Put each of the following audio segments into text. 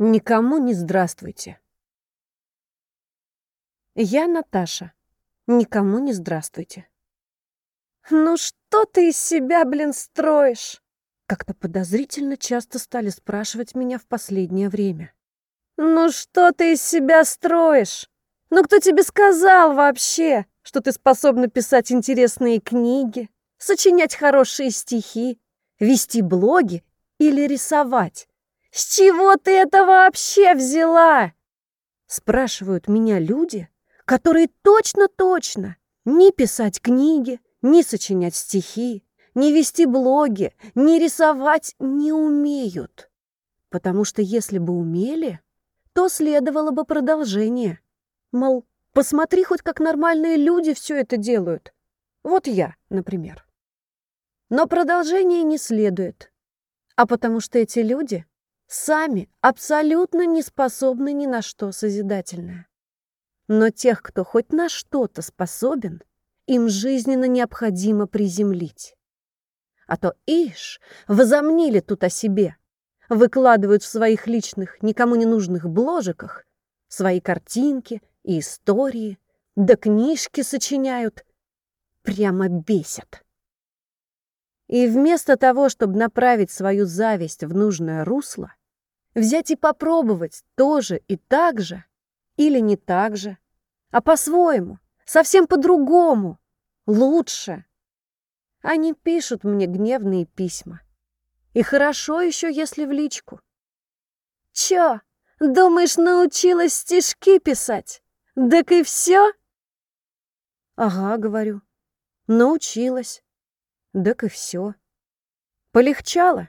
Никому не здравствуйте. Я Наташа. Никому не здравствуйте. Ну что ты из себя, блин, строишь? Как-то подозрительно часто стали спрашивать меня в последнее время. Ну что ты из себя строишь? Ну кто тебе сказал вообще, что ты способна писать интересные книги, сочинять хорошие стихи, вести блоги или рисовать? С чего ты это вообще взяла? Спрашивают меня люди, которые точно-точно не писать книги, не сочинять стихи, не вести блоги, не рисовать не умеют. Потому что если бы умели, то следовало бы продолжение. Мол, посмотри хоть как нормальные люди все это делают. Вот я, например. Но продолжение не следует. А потому что эти люди сами абсолютно не способны ни на что созидательное. Но тех, кто хоть на что-то способен, им жизненно необходимо приземлить. А то, ишь, возомнили тут о себе, выкладывают в своих личных, никому не нужных бложиках свои картинки и истории, да книжки сочиняют. Прямо бесят. И вместо того, чтобы направить свою зависть в нужное русло, взять и попробовать тоже и так же, или не так же, а по-своему, совсем по-другому, лучше. Они пишут мне гневные письма. И хорошо еще, если в личку. Чё, думаешь, научилась стишки писать? Так и все? Ага, говорю, научилась. Так и все. Полегчало?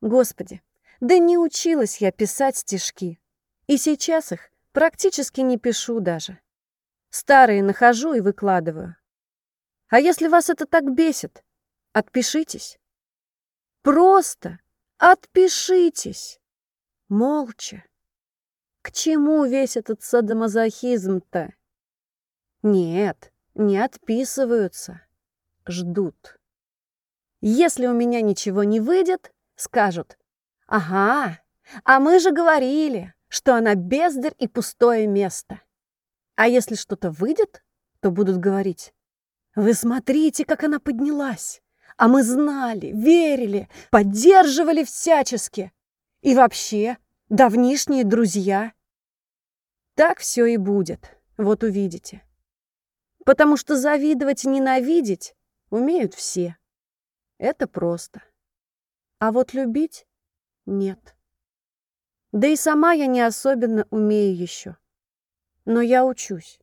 Господи, да не училась я писать стишки. И сейчас их практически не пишу даже. Старые нахожу и выкладываю. А если вас это так бесит, отпишитесь. Просто отпишитесь. Молча. К чему весь этот садомазохизм-то? Нет, не отписываются ждут. Если у меня ничего не выйдет, скажут, «Ага, а мы же говорили, что она бездарь и пустое место». А если что-то выйдет, то будут говорить, «Вы смотрите, как она поднялась, а мы знали, верили, поддерживали всячески. И вообще, давнишние друзья». Так все и будет, вот увидите. Потому что завидовать и ненавидеть Умеют все. Это просто. А вот любить — нет. Да и сама я не особенно умею еще. Но я учусь.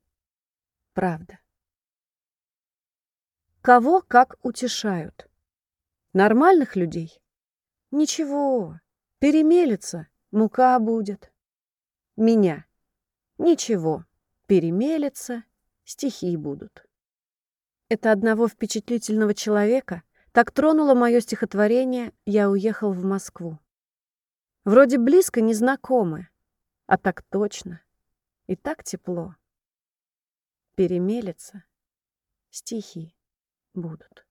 Правда. Кого как утешают? Нормальных людей? Ничего, перемелется, мука будет. Меня? Ничего, перемелется, стихи будут. Это одного впечатлительного человека так тронуло мое стихотворение «Я уехал в Москву». Вроде близко незнакомы, а так точно и так тепло. Перемелется, стихи будут.